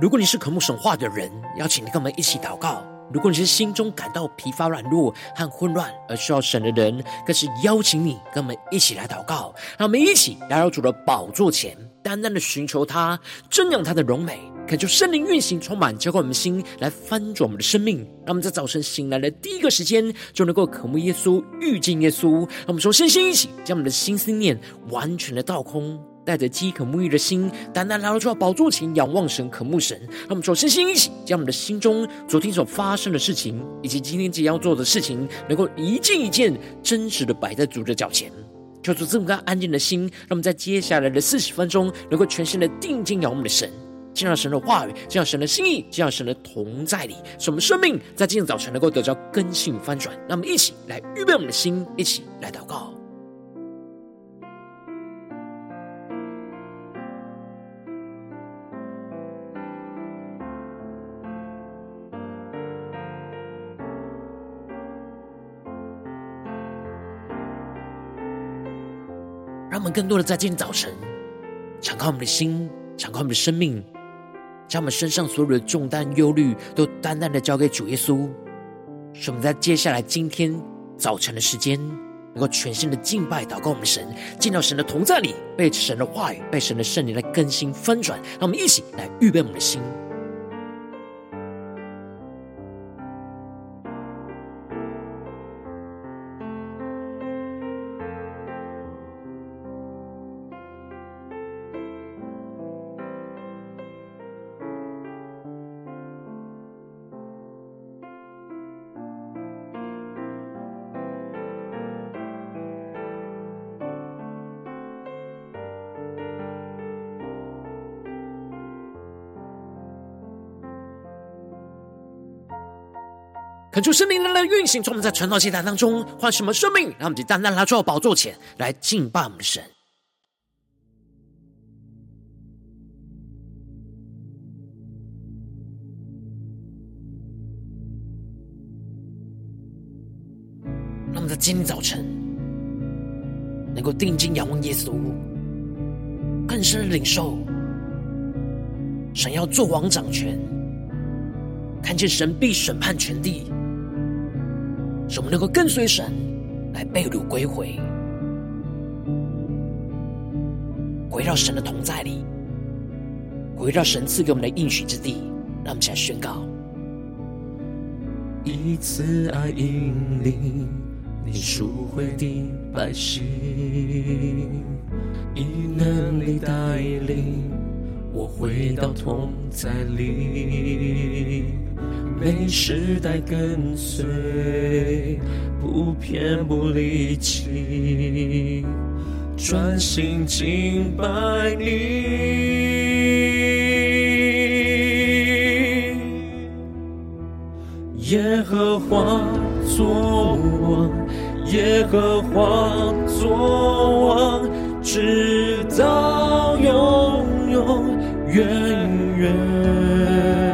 如果你是渴慕神话的人，邀请你跟我们一起祷告；如果你是心中感到疲乏软弱和混乱而需要神的人，更是邀请你跟我们一起来祷告。让我们一起来到主的宝座前，单单的寻求他，瞻仰他的荣美，恳求圣灵运行充满，浇灌我们的心，来翻转我们的生命。让我们在早晨醒来的第一个时间，就能够渴慕耶稣、遇见耶稣。让我们说，身心一起，将我们的心思念完全的倒空。带着饥渴沐浴的心，单单来到主的宝座前，仰望神，渴慕神。让我们说，身心一起，将我们的心中昨天所发生的事情，以及今天即将要做的事情，能够一件一件真实的摆在主的脚前。求主这么个安静的心，让我们在接下来的四十分钟，能够全心的定睛仰望我们的神，见到神的话语，见到神的心意，见到神的同在里，使我们生命在今天早晨能够得到更新翻转。让我们一起来预备我们的心，一起来祷告。让我们更多的在今天早晨，敞开我们的心，敞开我们的生命，将我们身上所有的重担、忧虑，都单单的交给主耶稣。使我们在接下来今天早晨的时间，能够全新的敬拜、祷告我们的神，进到神的同在里，被神的话语、被神的圣灵来更新翻转。让我们一起来预备我们的心。恳求圣灵来运行，从我们在传道祭坛当中换什么生命，让我们就单单来到宝座前来敬拜我们的神。让我们在今天早晨能够定睛仰望耶稣，更深的领受神要作王掌权，看见神必审判全地。使我们能够跟随神来被掳归回，回到神的同在里，回到神赐给我们的应许之地。让我们起来宣告：一次爱引领你赎回的百姓，以能力带领我回到同在里。被时代跟随，不偏不离弃，专心敬拜你。耶和华作王，耶和华作王，直到永永远远。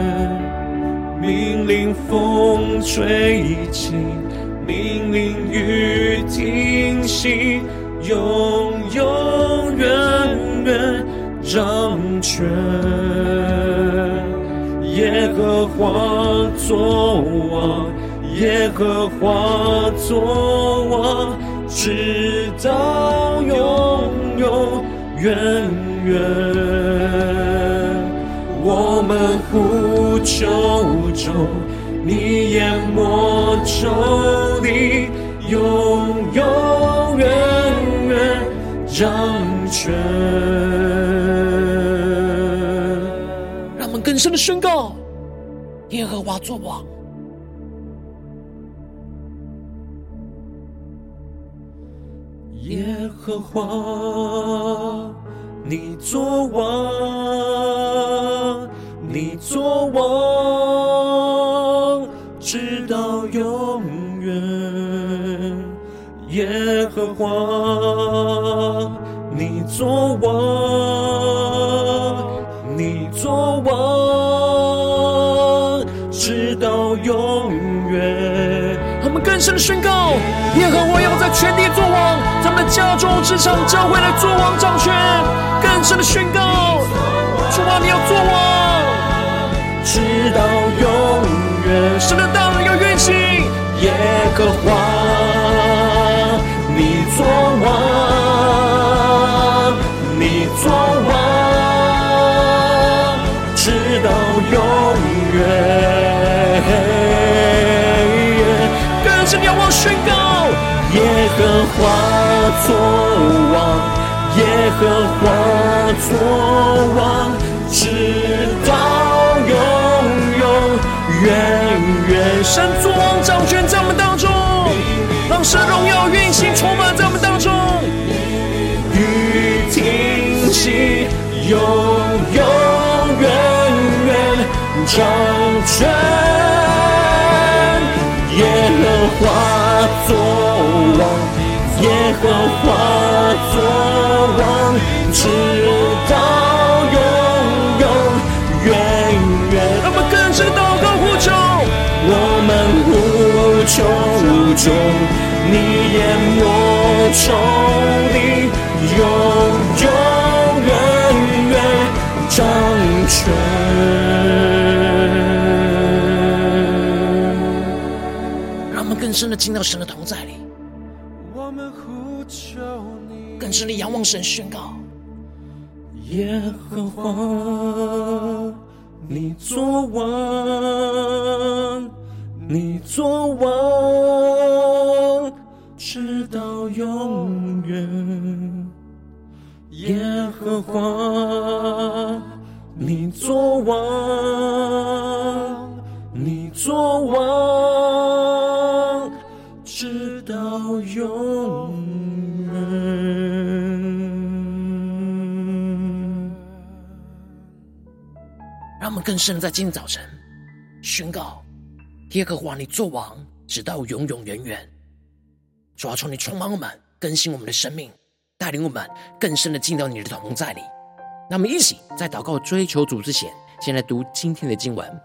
命令风吹起，命令雨停息，永永远远掌权。耶和华作王，耶和华作王，直到永永远远。我们呼求中，你淹没仇敌，永永远远掌权。让我们更深的宣告：耶和华作王，耶和华。你作王，你作王，耶和华，你作王，你作王。直到永远。他们更深的宣告：耶和华要在全地作王，他们的家中、职场、教会来作王掌权。更深的宣告：主啊，你要作王，直到永远。神的大能要运行，耶和华，和华作王，耶和华作王，直到永永远远。神作王掌权在我们当中，让神荣耀运行充满在我们当中，雨停息，永永远远。掌权，华作王，耶和华作王，直到永永远远。让我们更深祷告呼求，我们呼求中，你淹没众地，深的进到神的同在里，我们呼求，更深的仰望神宣告：耶和华，你作王，你作王，直到永远。耶和华，你作王，永远。让我们更深的在今天早晨宣告：耶和华，你作王，直到永永远远。主要求你充满我们，更新我们的生命，带领我们更深的进到你的同在里。那么，一起在祷告追求主之前，先来读今天的经文。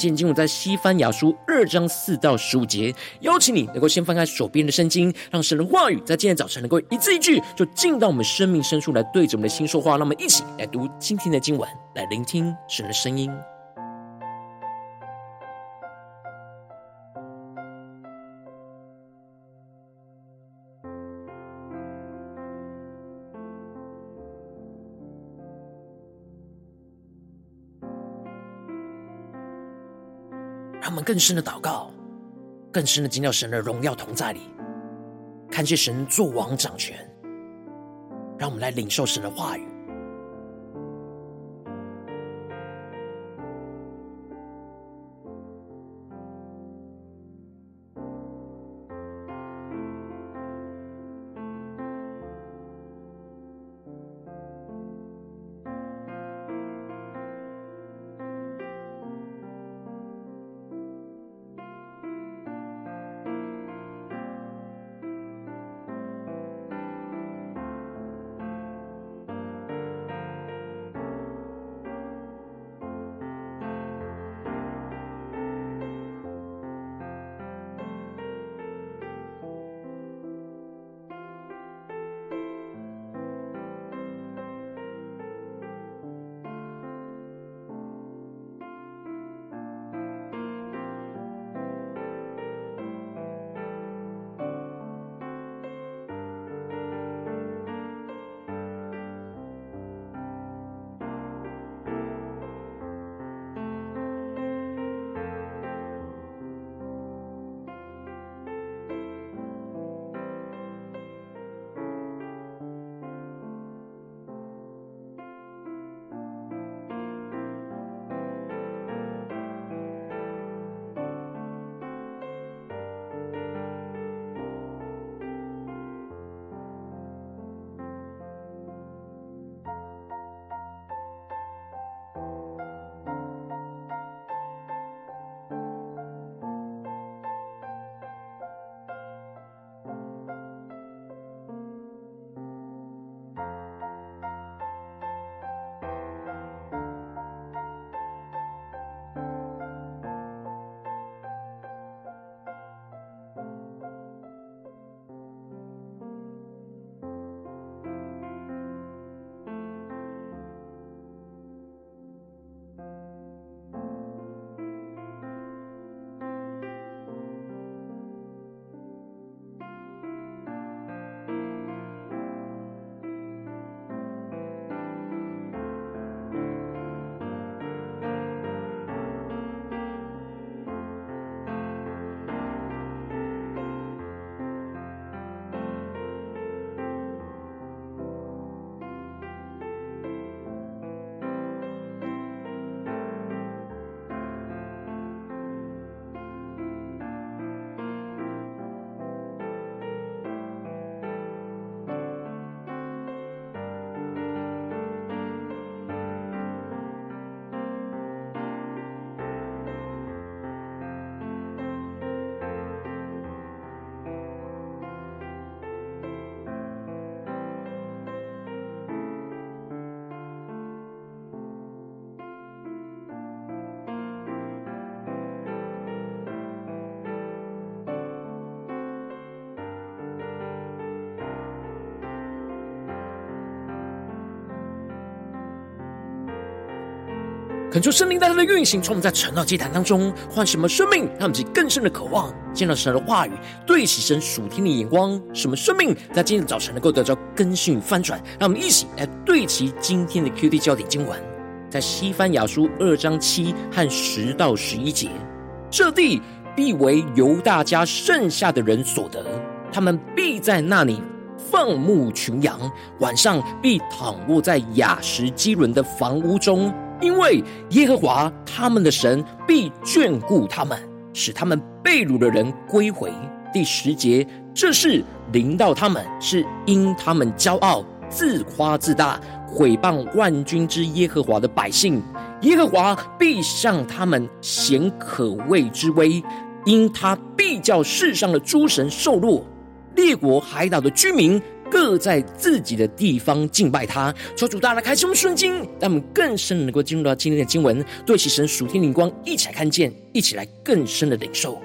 今天我在西番雅书二章四到十五节，邀请你能够先翻开手边的圣经，让神的话语在今天早晨能够一字一句就进到我们生命深处来对着我们的心说话。那么一起来读今天的经文，来聆听神的声音。更深的祷告，更深的进到神的荣耀同在里，看见神作王掌权。让我们来领受神的话语。恳求圣灵带来的运行，从我们在晨祷祭坛当中唤什么生命，让我们更深的渴望见到神的话语，对齐神属天的眼光。什么生命在今天早晨能够得到更新与翻转？让我们一起来对齐今天的 QD 焦点经文，在西番雅书二章七和十到十一节：这地必为犹大家剩下的人所得，他们必在那里放牧群羊，晚上必躺卧在雅什基伦的房屋中。因为耶和华他们的神必眷顾他们，使他们被掳的人归回。第十节，这事临到他们，是因他们骄傲、自夸自大、毁谤万军之耶和华的百姓。耶和华必向他们显可畏之威，因他必叫世上的诸神受落，列国海岛的居民。各在自己的地方敬拜他，求主大大开启我们顺经，让我们更深能够进入到今天的经文，对齐神属天灵光，一起来看见，一起来更深的领受。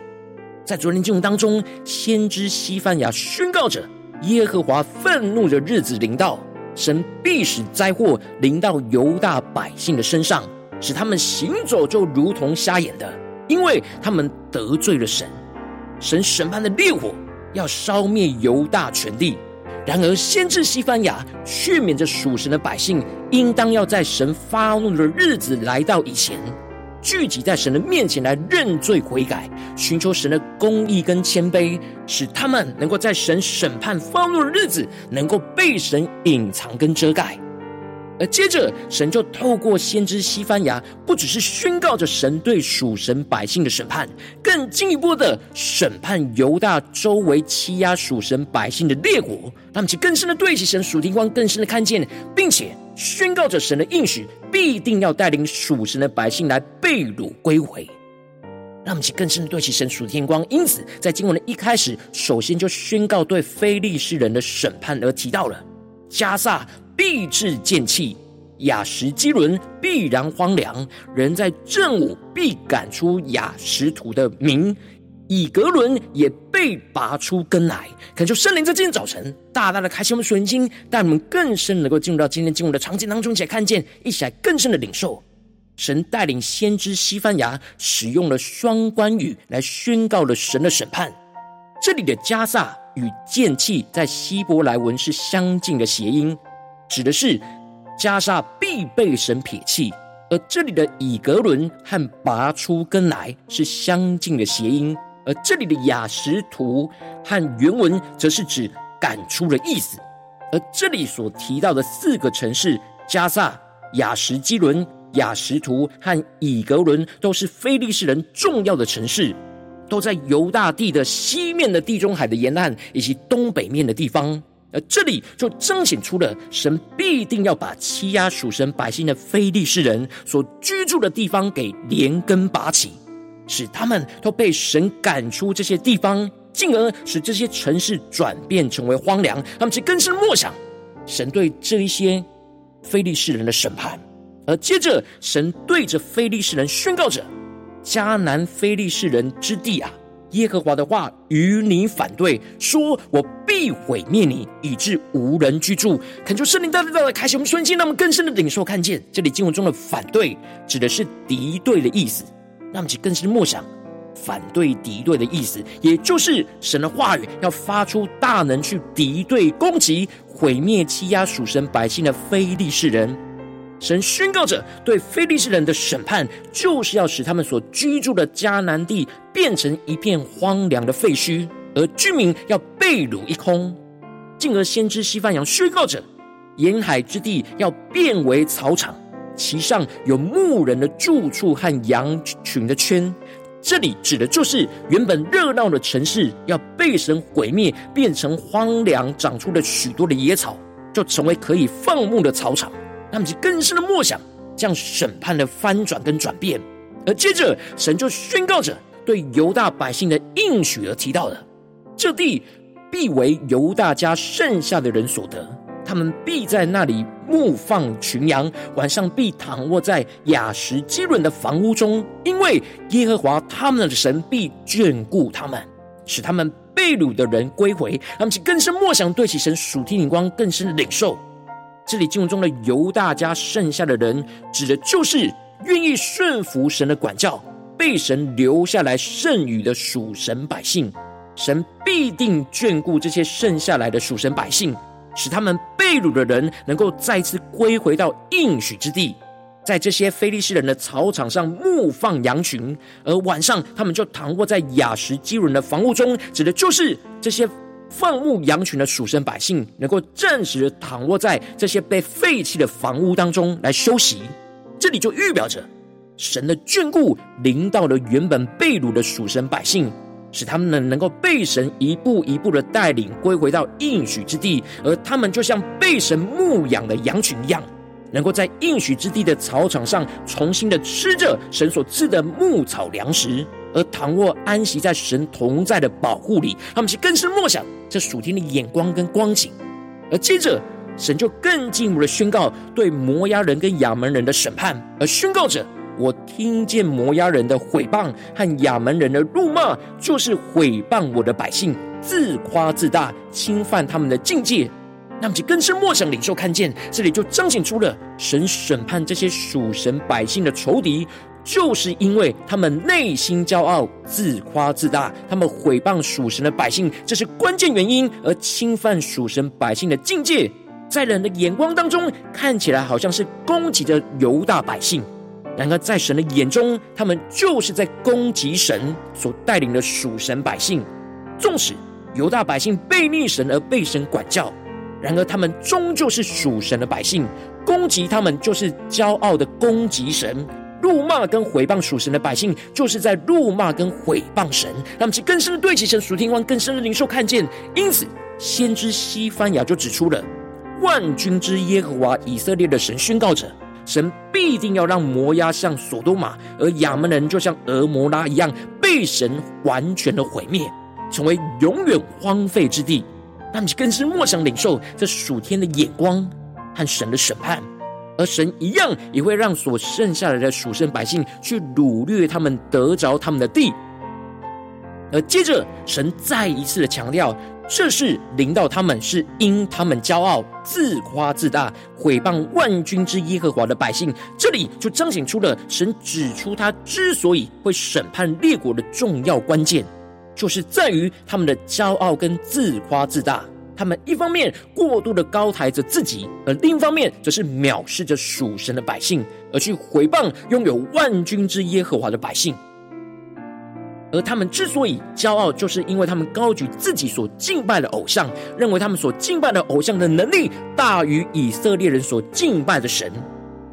在昨天经文当中，先知西班牙宣告着耶和华愤怒的日子临到，神必使灾祸临到犹大百姓的身上，使他们行走就如同瞎眼的，因为他们得罪了神。神审判的烈火要烧灭犹大全地。然而，先知西班牙劝勉着属神的百姓，应当要在神发怒的日子来到以前，聚集在神的面前来认罪悔改，寻求神的公义跟谦卑，使他们能够在神审判发怒的日子，能够被神隐藏跟遮盖。而接着，神就透过先知西班牙，不只是宣告着神对属神百姓的审判，更进一步的审判犹大周围欺压属神百姓的列国，让我们更深的对齐神属天光，更深的看见，并且宣告着神的应许，必定要带领属神的百姓来被掳归回，让我们更深的对齐神属天光。因此，在经文的一开始，首先就宣告对非利士人的审判，而提到了加萨。必致见弃，亚实基伦必然荒凉，人在正午必赶出亚实突的名，以格伦也被拔出根来。恳求圣灵在今天早晨大大的开启我们属灵经，带我们更深能够进入到今天经文的场景当中，一起来看见，一起来更深的领受。神带领先知西班牙使用了双关语来宣告了神的审判。这里的加萨与剑气在希伯来文是相近的谐音。指的是加萨必被神撇弃，而这里的以格伦和拔出根来是相近的谐音，而这里的雅什图和原文则是指赶出的意思。而这里所提到的四个城市加萨、雅什基伦、雅什图和以格伦，都是非利士人重要的城市，都在犹大地的西面的地中海的沿岸以及东北面的地方。而这里就彰显出了神必定要把欺压属神百姓的非利士人所居住的地方给连根拔起，使他们都被神赶出这些地方，进而使这些城市转变成为荒凉。他们去更深默想神对这一些非利士人的审判，而接着神对着非利士人宣告着：迦南非利士人之地啊！耶和华的话与你反对，说：“我必毁灭你，以致无人居住。”恳求圣灵大大的开启我们顺心，让我们更深的领受看见，这里经文中的反对指的是敌对的意思。让我们去更深的默想，反对敌对的意思，也就是神的话语要发出大能去敌对攻击、毁灭欺压属神百姓的非利士人。神宣告着，对非利士人的审判，就是要使他们所居住的迦南地变成一片荒凉的废墟，而居民要被掳一空。进而先知西番雅宣告着，沿海之地要变为草场，其上有牧人的住处和羊群的圈。这里指的就是原本热闹的城市要被神毁灭，变成荒凉，长出了许多的野草，就成为可以放牧的草场。他们就更深的默想，将审判的翻转跟转变，而接着神就宣告着对犹大百姓的应许而提到的，这地必为犹大家剩下的人所得，他们必在那里牧放群羊，晚上必躺卧在雅实基伦的房屋中，因为耶和华他们的神必眷顾他们，使他们被掳的人归回。他们就更深默想，对其神属天灵光更深的领受。这里经文中的犹大家剩下的人，指的就是愿意顺服神的管教，被神留下来剩余的属神百姓，神必定眷顾这些剩下来的属神百姓，使他们被掳的人能够再次归回到应许之地。在这些非利士人的草场上牧放羊群，而晚上他们就躺卧在亚实基伦的房屋中，指的就是这些放牧羊群的属神百姓，能够暂时的躺卧在这些被废弃的房屋当中来休息。这里就预表着神的眷顾临到了原本被掳的属神百姓，使他们呢能够被神一步一步的带领归回到应许之地，而他们就像被神牧养的羊群一样。能够在应许之地的草场上重新的吃着神所赐的牧草粮食，而躺卧安息在神同在的保护里，他们是更深默想这属天的眼光跟光景。而接着，神就更进一步的宣告对摩押人跟亚门人的审判，而宣告着：我听见摩押人的毁谤和亚门人的辱骂，就是毁谤我的百姓，自夸自大，侵犯他们的境界。那么，就更深默想领受看见，这里就彰显出了神审判这些属神百姓的仇敌，就是因为他们内心骄傲、自夸自大，他们毁谤属神的百姓，这是关键原因，而侵犯属神百姓的境界，在人的眼光当中看起来好像是攻击着犹大百姓，然而在神的眼中，他们就是在攻击神所带领的属神百姓。纵使犹大百姓背逆神而被神管教。然而，他们终究是属神的百姓，攻击他们就是骄傲的攻击神，辱骂跟毁谤属神的百姓，就是在辱骂跟毁谤神。他们更深的对齐神属天光，更深的灵受看见。因此，先知西番雅就指出了：万军之耶和华以色列的神宣告着，神必定要让摩押像所多玛，而亚扪人就像蛾摩拉一样，被神完全的毁灭，成为永远荒废之地。他们更是默想领受这属天的眼光和神的审判，而神一样也会让所剩下来的属神百姓去掳掠他们得着他们的地。而接着，神再一次的强调，这是临到他们是因他们骄傲、自夸自大、毁谤万军之耶和华的百姓。这里就彰显出了神指出他之所以会审判列国的重要关键。就是在于他们的骄傲跟自夸自大，他们一方面过度的高抬着自己，而另一方面则是藐视着属神的百姓，而去回谤拥有万军之耶和华的百姓。而他们之所以骄傲，就是因为他们高举自己所敬拜的偶像，认为他们所敬拜的偶像的能力大于以色列人所敬拜的神。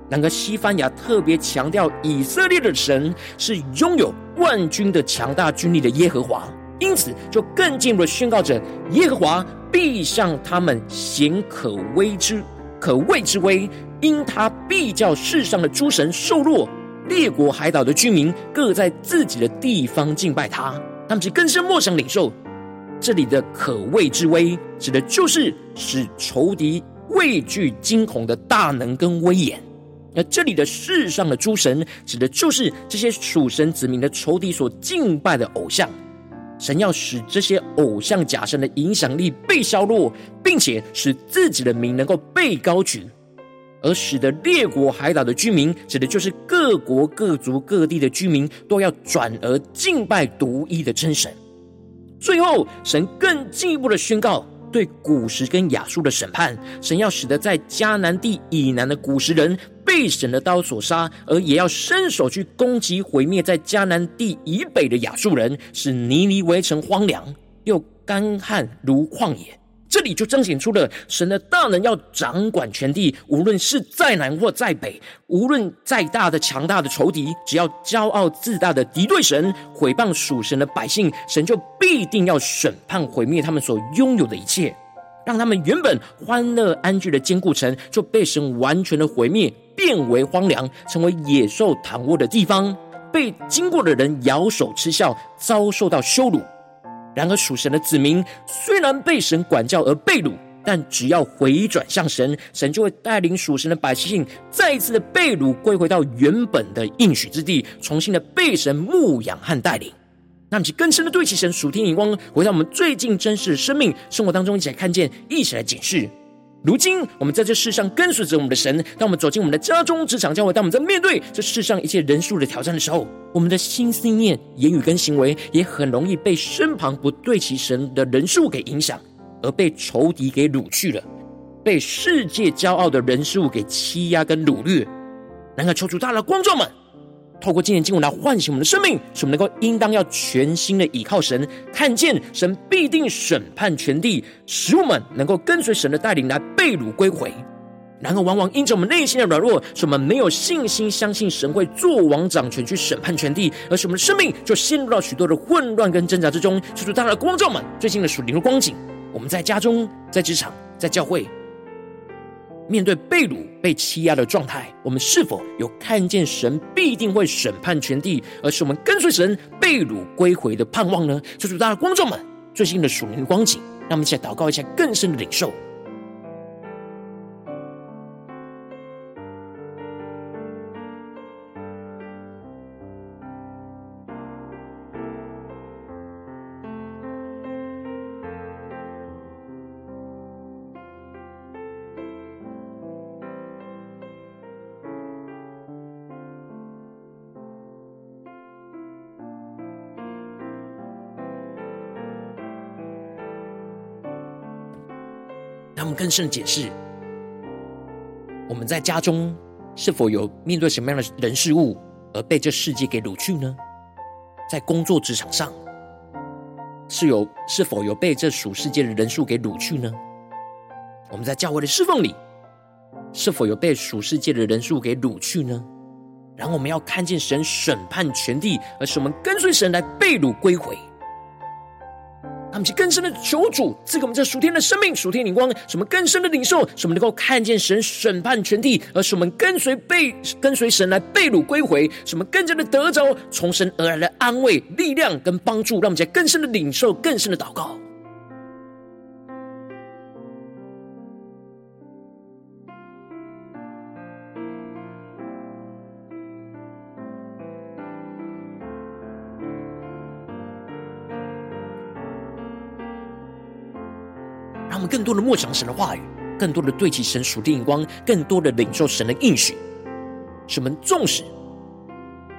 然而，西班牙特别强调，以色列的神是拥有万军的强大军力的耶和华，因此就更进一步宣告着：耶和华必向他们显可畏之可畏之威，因他必叫世上的诸神受弱，列国海岛的居民各在自己的地方敬拜他。他们是更深默想领受这里的可畏之威，指的就是使仇敌畏惧惊恐的大能跟威严。而这里的世上的诸神，指的就是这些属神子民的仇敌所敬拜的偶像。神要使这些偶像假神的影响力被削弱，并且使自己的名能够被高举，而使得列国海岛的居民，指的就是各国各族各地的居民，都要转而敬拜独一的真神。最后，神更进一步的宣告。对古时跟亚述的审判，神要使得在迦南地以南的古时人被神的刀所杀，而也要伸手去攻击毁灭在迦南地以北的亚述人，使尼尼围城荒凉又干旱如旷野。这里就彰显出了神的大能，要掌管全地，无论是在南或在北，无论再大的强大的仇敌，只要骄傲自大的敌对神，毁谤属神的百姓，神就必定要审判毁灭他们所拥有的一切，让他们原本欢乐安居的坚固城，就被神完全的毁灭，变为荒凉，成为野兽躺卧的地方，被经过的人咬手嗤笑，遭受到羞辱。然而，属神的子民虽然被神管教而被掳，但只要回转向神，神就会带领属神的百姓再一次的被掳归回到原本的应许之地，重新的被神牧养和带领。那么，就更深的对齐神属天眼光，回到我们最近真实的生命生活当中，一起来看见，一起来检视。如今我们在这世上跟随着我们的神，当我们走进我们的家中、职场、教会，当我们在面对这世上一切人数的挑战的时候，我们的心思念、言语跟行为也很容易被身旁不对齐神的人数给影响，而被仇敌给掳去了，被世界骄傲的人数给欺压跟掳掠。然而，求主大的光照们。透过今天经文来唤醒我们的生命，使我们能够应当要全心的倚靠神，看见神必定审判全地，使我们能够跟随神的带领来被掳归回。然而，往往因着我们内心的软弱，使我们没有信心相信神会做王掌权去审判全地，而使我们的生命就陷入到许多的混乱跟挣扎之中。求主大的光照们，最近的属灵的光景，我们在家中、在职场、在教会。面对被掳、被欺压的状态，我们是否有看见神必定会审判全地，而是我们跟随神被掳归回的盼望呢？求主大的观众们，最新的属灵光景，让我们一起来祷告一下更深的领受。他们更深解释，我们在家中是否有面对什么样的人事物而被这世界给掳去呢？在工作职场上，是有是否有被这属世界的人数给掳去呢？我们在教会的侍奉里，是否有被属世界的人数给掳去呢？然后我们要看见神审判全地，而是我们跟随神来被掳归回。他们去更深的求主赐给我们这属天的生命、属天灵光，什么更深的领受，什么能够看见神审判全地，而是我们跟随被跟随神来被掳归回，什么更加的得着从神而来的安慰、力量跟帮助，让我们在更深的领受、更深的祷告。更多的默想神的话语，更多的对齐神属地眼光，更多的领受神的应许，使我们纵使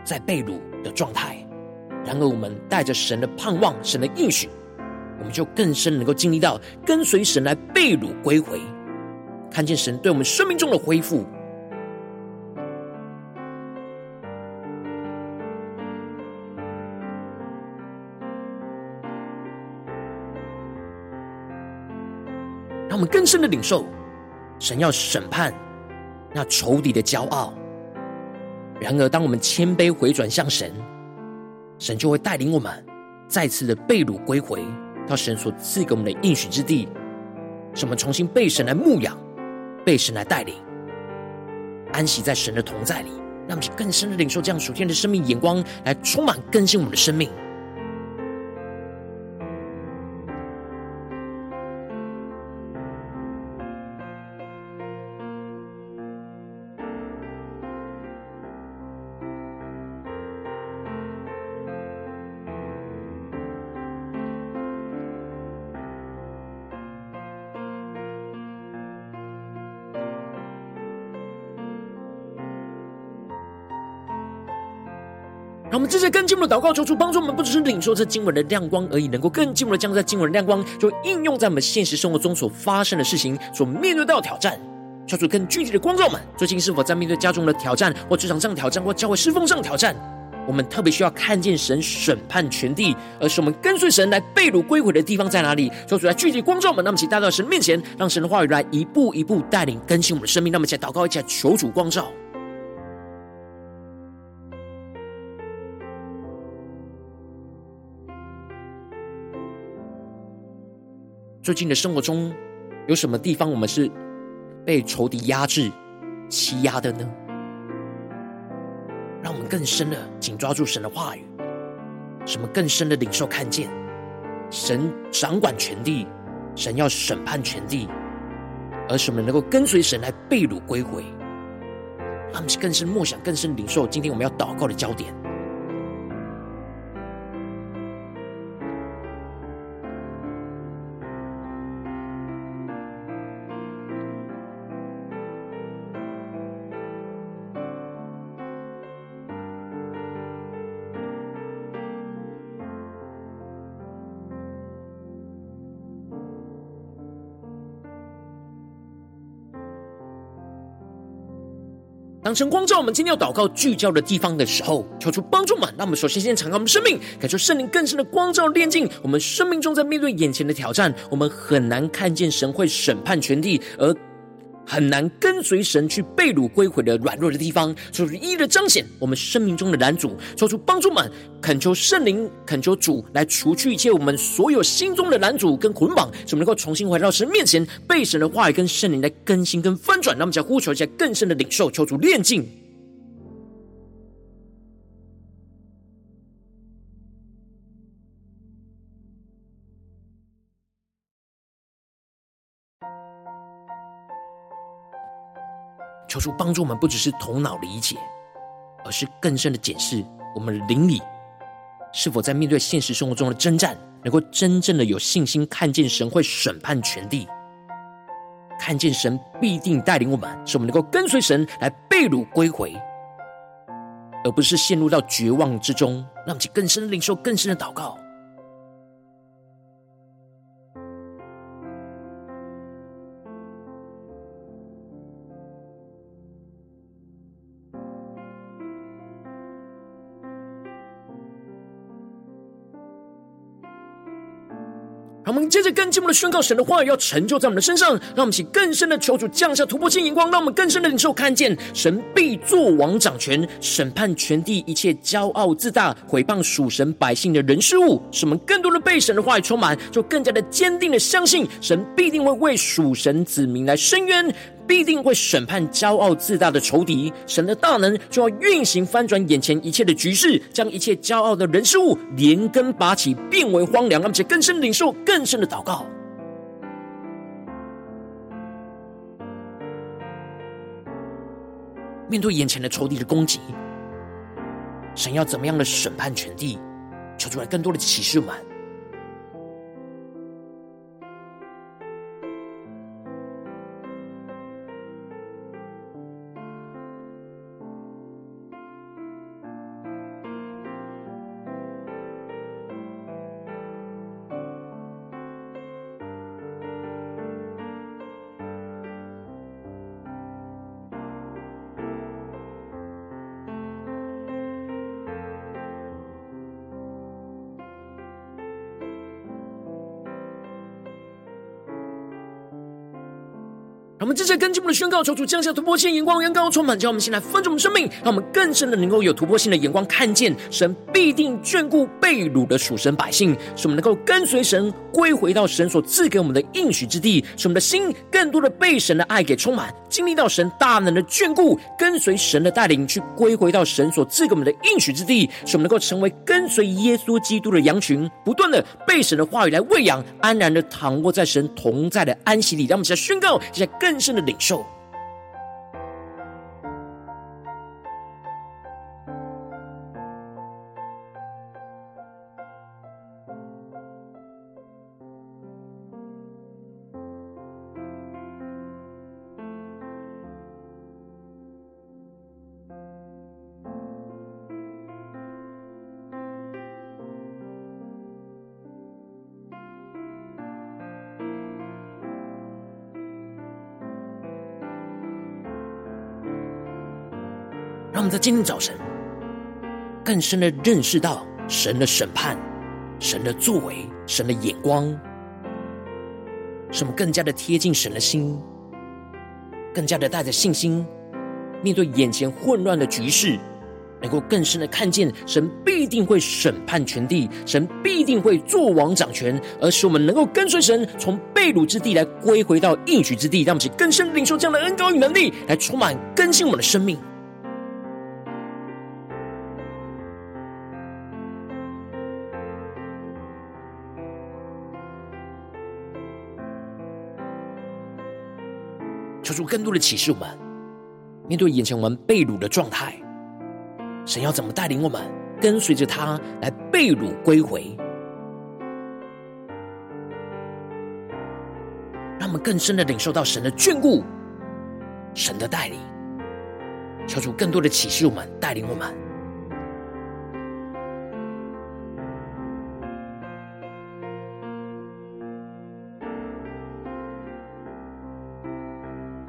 在被掳的状态，然而我们带着神的盼望、神的应许，我们就更深能够经历到跟随神来被掳归回，看见神对我们生命中的恢复。们更深的领受，神要审判那仇敌的骄傲。然而，当我们谦卑回转向神，神就会带领我们再次的被掳归回到神所赐给我们的应许之地，使我们重新被神来牧养，被神来带领，安息在神的同在里。让我们更深的领受这样属天的生命眼光，来充满更新我们的生命。这些更进一步的祷告，求主帮助我们，不只是领受这经文的亮光而已，能够更进一步的将这经文的亮光，就应用在我们现实生活中所发生的事情，所面对到的挑战。求主更具体的光照们，最近是否在面对家中的挑战，或职场上的挑战，或教会侍奉上的挑战？我们特别需要看见神审判全地，而是我们跟随神来被掳归回的地方在哪里？求主来具体光照们，那么请带到神面前，让神的话语来一步一步带领更新我们的生命。那么，请祷告一下，求主光照。最近的生活中，有什么地方我们是被仇敌压制、欺压的呢？让我们更深的紧抓住神的话语，什么更深的领受看见神掌管全地，神要审判全地，而什么能够跟随神来被掳归回。让我们更深默想、更深领受，今天我们要祷告的焦点。当晨光照我们今天要祷告聚焦的地方的时候，求出帮助们。那我们首先先敞开我们生命，感受圣灵更深的光照炼净我们生命中，在面对眼前的挑战，我们很难看见神会审判全地，而很难跟随神去被掳归回的软弱的地方，求主一一的彰显我们生命中的拦阻，求主帮助们，恳求圣灵，恳求主来除去一切我们所有心中的拦阻跟捆绑，使我们能够重新回到神面前，被神的话语跟圣灵来更新跟翻转。让我们在呼求一下更深的领受，求主炼净。主帮助我们，不只是头脑理解，而是更深的检视我们的灵里是否在面对现实生活中的征战，能够真正的有信心，看见神会审判全地，看见神必定带领我们，使我们能够跟随神来被掳归回，而不是陷入到绝望之中。让其更深领受，更深的祷告。接着更进一步的宣告神的话语要成就在我们的身上，让我们请更深的求主降下突破性眼光，让我们更深的领受看见神必作王掌权，审判全地一切骄傲自大、毁谤属神百姓的人事物，使我们更多的被神的话语充满，就更加的坚定的相信神必定会为属神子民来伸冤。必定会审判骄傲自大的仇敌，神的大能就要运行翻转眼前一切的局势，将一切骄傲的人事物连根拔起，变为荒凉。而且更深领受更深的祷告。面对眼前的仇敌的攻击，神要怎么样的审判全地？求出来更多的启示们。宣告，求主降下突破性眼光，让高充满，叫我们先来分盛我们生命，让我们更深的能够有突破性的眼光，看见神必定眷顾被掳的属神百姓，使我们能够跟随神归回到神所赐给我们的应许之地，使我们的心更多的被神的爱给充满，经历到神大能的眷顾，跟随神的带领去归回到神所赐给我们的应许之地，使我们能够成为跟随耶稣基督的羊群，不断的被神的话语来喂养，安然的躺卧在神同在的安息里。让我们现在宣告，现在更深的领受。在今天早晨更深的认识到神的审判、神的作为、神的眼光，使我们更加的贴近神的心，更加的带着信心面对眼前混乱的局势，能够更深的看见神必定会审判全地，神必定会做王掌权，而使我们能够跟随神从被掳之地来归回到应许之地，让我们更深领受这样的恩膏与能力，来充满更新我们的生命。求主更多的启示，我们面对眼前我们被掳的状态，神要怎么带领我们跟随着他来被掳归回，让我们更深的领受到神的眷顾、神的带领。求主更多的启示，我们带领我们。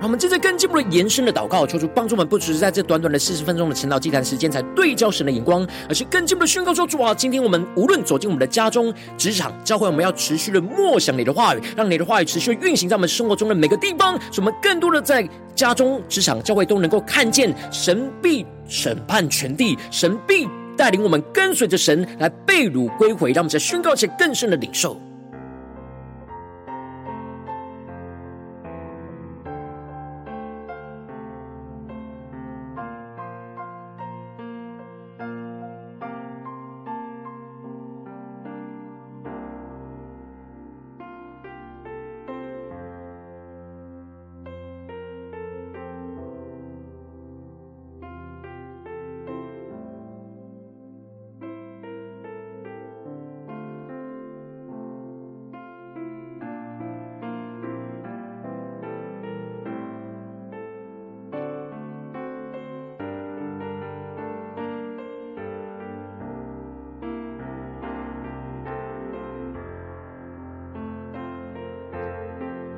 我们正在更进步的延伸的祷告，求主帮助我们，不只是在这短短的四十分钟的晨祷祭坛时间才对焦神的眼光，而是更进步的宣告说：主啊，今天我们无论走进我们的家中、职场、教会，我们要持续的默想你的话语，让你的话语持续运行在我们生活中的每个地方，使我们更多的在家中、职场、教会都能够看见神必审判全地，神必带领我们跟随着神来被掳归回，让我们在宣告前更深的领受。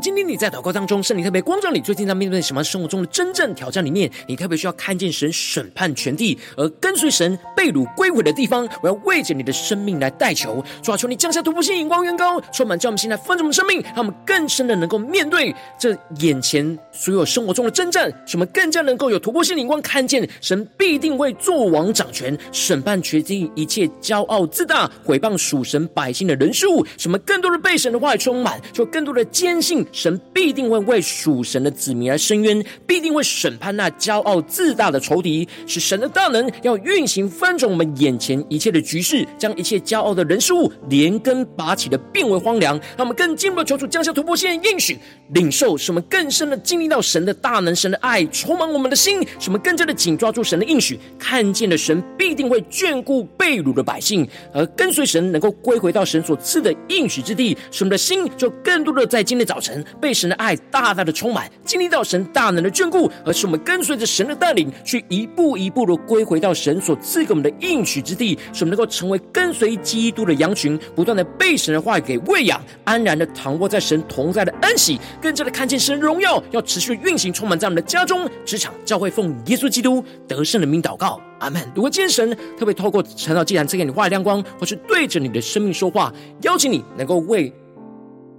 今天你在祷告当中，圣灵特别光照你，最近在面对什么生活中的真正挑战里面，你特别需要看见神审判全地，而跟随神被掳归回的地方，我要为着你的生命来代求，主啊，求你降下突破性、眼光远高，充满叫我们心来丰盛我们生命，让我们更深的能够面对这眼前所有生活中的征战，使我们更加能够有突破性眼光，看见神必定会做王掌权，审判全地一切骄傲自大、毁谤属神百姓的人事物，使我们更多的被神的话语充满，就更多的坚信。神必定会为属神的子民而伸冤，必定会审判那骄傲自大的仇敌，使神的大能要运行翻转我们眼前一切的局势，将一切骄傲的人事物连根拔起的变为荒凉。让我们更进一步的求主降下突破性的应许，领受使我们更深的经历到神的大能、神的爱充满我们的心，使我们更加的紧抓住神的应许，看见了神必定会眷顾被掳的百姓，而跟随神能够归回到神所赐的应许之地，使我们的心就更多的在今天早晨。被神的爱大大的充满，经历到神大能的眷顾，而是我们跟随着神的带领，去一步一步的归回到神所赐给我们的应许之地，使我们能够成为跟随基督的羊群，不断的被神的话语给喂养，安然的躺卧在神同在的安息，更加的看见神的荣耀要持续运行，充满在我们的家中、职场、教会，奉耶稣基督得胜的名祷告，阿门。如果今天神特别透过晨祷祭坛赐给你话语亮光，或是对着你的生命说话，邀请你能够为。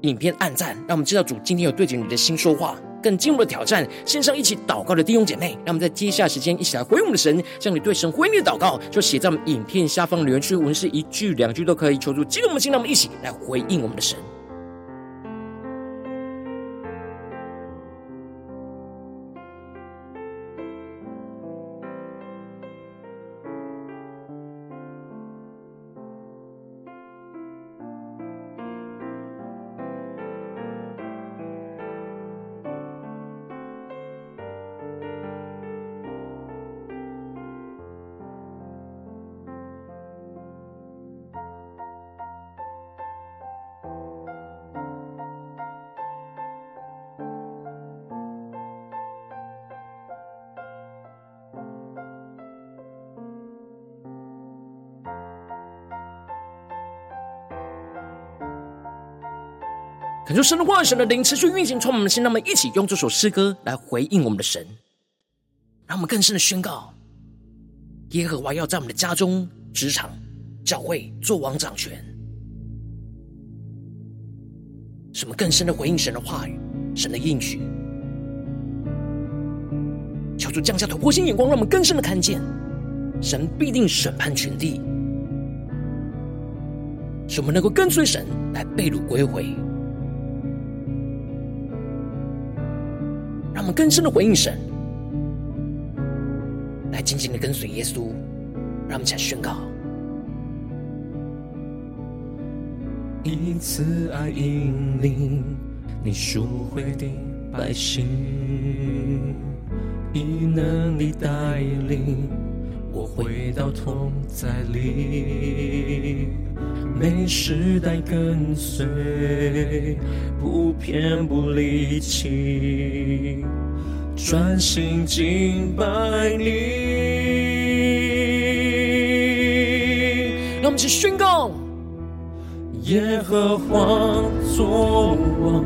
影片暗赞，让我们知道主今天有对着你的心说话，更进入了挑战。线上一起祷告的弟兄姐妹，让我们在接下时间一起来回应我们的神。将你对神回应的祷告，就写在我们影片下方留言区，文字一句两句都可以，求助激动我们的心，让我们一起来回应我们的神。恳求神的话语、神的灵持续运行，从我们的心，让我们一起用这首诗歌来回应我们的神，让我们更深的宣告：耶和华要在我们的家中、职场、教会做王掌权。什么更深的回应神的话语、神的应许？求主降下突破性眼光，让我们更深的看见，神必定审判全地，使我们能够跟随神来被掳归回。让我们更深的回应神，来紧紧的跟随耶稣。让我们起来宣告：以慈爱引领你赎回的百姓，以能力带领我回到同在里。每时代跟随，不偏不离弃，专心敬拜你。让我们一起宣告：耶和华作王，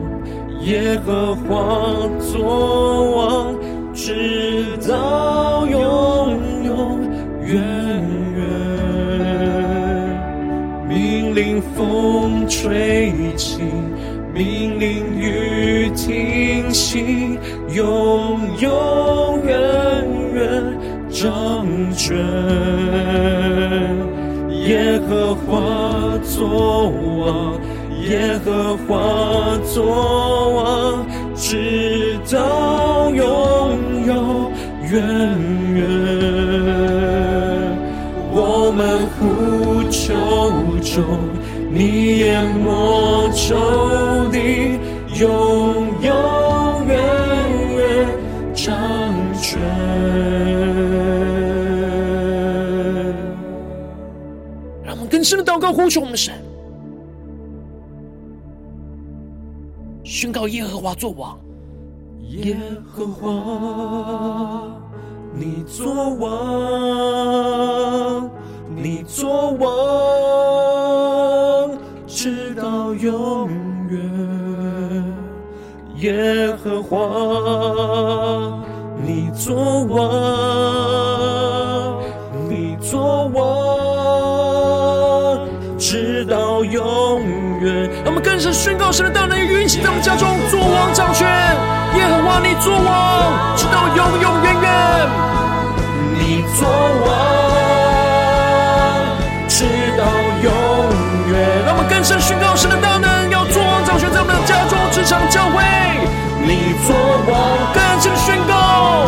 耶和华作王，直到永永风吹起，命令雨停息，永永远远掌权。耶和华作王，耶和华作王，直到永永远远。我们呼求中，你淹没仇敌，永永远远掌权。让我们更深的祷告，呼求我们的神，宣告耶和华作王，耶和华。你作王，你作王，直到永远。耶和华，你作王，你作王，直到永远。我们更深宣告神的大能与运行在我们家中，作王掌权。耶和华，你作王，直到永永远远。你作王，更深宣告神的大能，要作王掌权在我们的家中、职场、教会。你作王，更深宣告，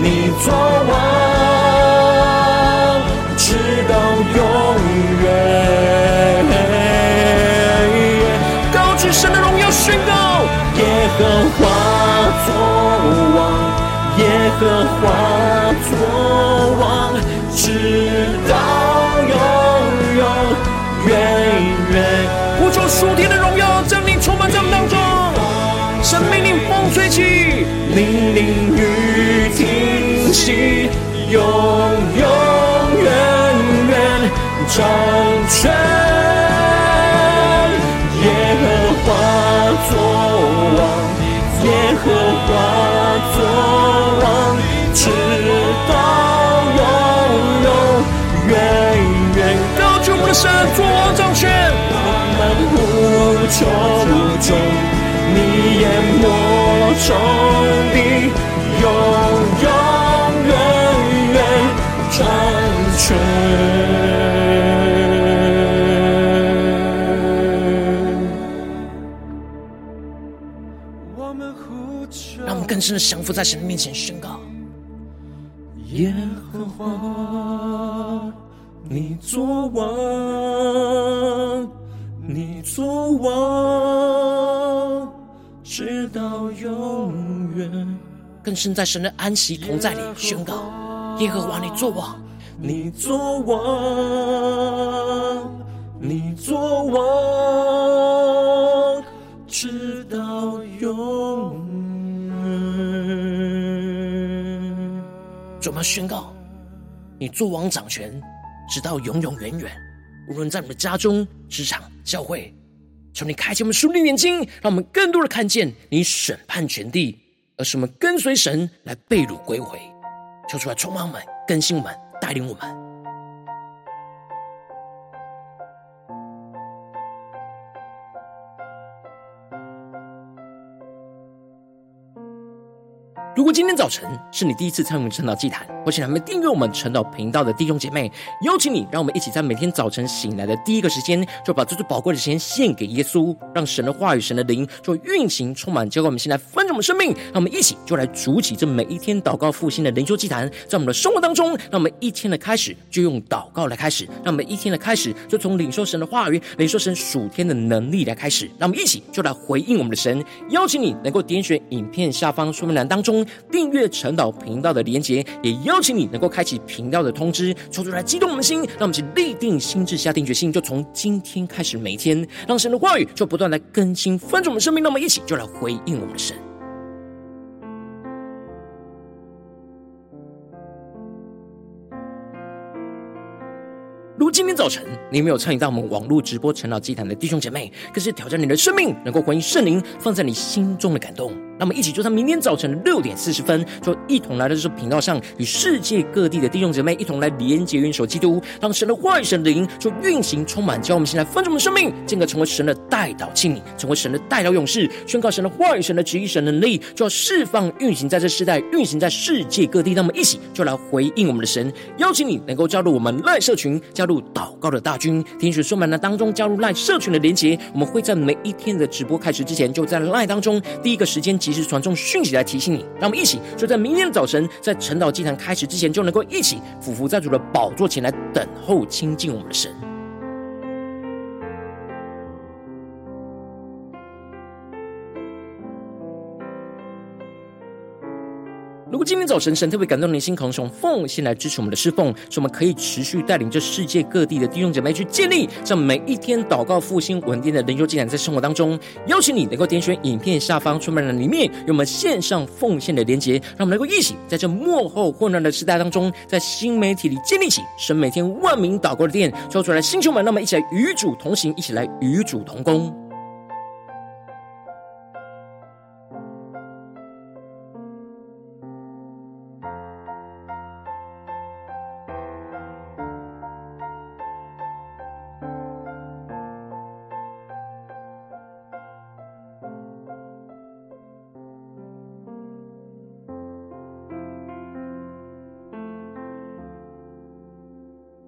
你作王，直到永远。高举神的荣耀，宣告耶和华作王。耶和华作王，直到属天的荣耀将你充满在我们当中。神命令风吹起，命令雨停息，永永远远掌权。耶和华作王，耶和华作王。直到永永远远，高举我们的神，作王掌权。我们呼求中，你淹没仇敌，永永远远掌权。我们呼求，让我们更深的降服在神的面前宣告。耶和华，你作王，更深在神的安息同在里宣告：耶和华，你作王，你作王，你作王，直到永远。我们宣告，你作王掌权，直到永永远远。无论在你的家中、职场、教会，求你开启我们属灵眼睛，让我们更多的看见你审判全地，而是我们跟随神来被掳归回。求出来充满我们，更新我们，带领我们。果今天早晨是你第一次参与我们晨祷祭坛，或是还没订阅我们晨祷频道的弟兄姐妹，邀请你，让我们一起在每天早晨醒来的第一个时间，就把这最宝贵的时间献给耶稣，让神的话语、神的灵就运行充满，教灌我们现在丰盛的生命。让我们一起就来主起这每一天祷告复兴的灵修祭坛，在我们的生活当中，让我们一天的开始就用祷告来开始，让我们一天的开始就从领受神的话语、领受神属天的能力来开始。让我们一起就来回应我们的神。邀请你能够点选影片下方说明栏当中。订阅晨祷频道的连结，也邀请你能够开启频道的通知，抽出来激动我们的心，让我们去立定心智，下定决心，就从今天开始，每天让神的话语就不断来更新翻转我们生命，让我们一起就来回应我们的神。如今天早晨，你没有参与到我们网络直播晨祷祭坛的弟兄姐妹，更是挑战你的生命，能够回应圣灵放在你心中的感动。那么，一起就在明天早晨六点四十分，就一同来到这频道上，与世界各地的弟兄姐妹一同来连接、元首基督，让神的话语、神的灵就运行充满，将我们现在丰盛的生命，进而成为神的代祷器皿，成为神的代祷勇士，宣告神的话语、神的旨意、神的能力，就要释放、运行在这世代，运行在世界各地。那么，一起就来回应我们的神，邀请你能够加入我们赖社群，加入祷告的大军，听取说满的当中加入赖社群的连接，我们会在每一天的直播开始之前，就在赖当中第一个时间及时传送讯息。来提醒你，让我们一起就在明天早晨，在晨岛祭坛开始之前，就能够一起俯伏在主的宝座前来等候亲近我们的神。如果今天早晨神特别感动你的心，可能从奉献来支持我们的侍奉，使我们可以持续带领这世界各地的弟兄姐妹去建立这每一天祷告复兴稳定的灵修进展，在生活当中，邀请你能够点选影片下方出门的里面有我们线上奉献的连结，让我们能够一起在这末后混乱的时代当中，在新媒体里建立起神每天万名祷告的殿，说出来星球们，那么一起来与主同行，一起来与主同工。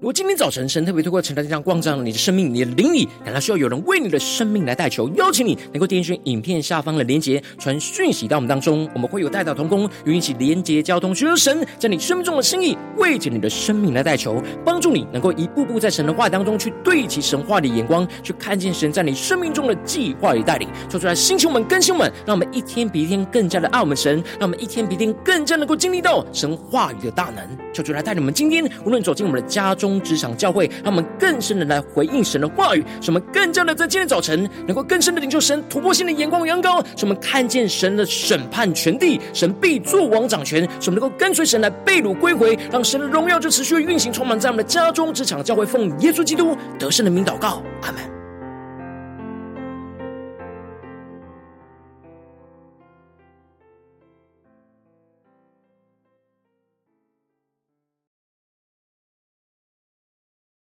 果今天早晨神特别透过晨祷这样光照你的生命，你的灵里感到需要有人为你的生命来代求，邀请你能够点选影片下方的连结，传讯息到我们当中，我们会有代祷同工与你一起连结交通，寻求神在你生命中的心意，为着你的生命来代求，帮助你能够一步步在神的话当中去对齐神话的眼光，去看见神在你生命中的计划与带领，说出来，星球们、更新们，让我们一天比一天更加的爱我们神，让我们一天比一天更加能够经历到神话语的大能，求主来带领我们今天无论走进我们的家中。职场教会，让我们更深的来回应神的话语，使我们更加的在今天早晨能够更深的领受神突破性的眼光阳高，使我们看见神的审判权地，神必作王掌权，使我们能够跟随神来被掳归回，让神的荣耀就持续运行充满在我们的家中职场教会，奉耶稣基督得胜的名祷告，阿门。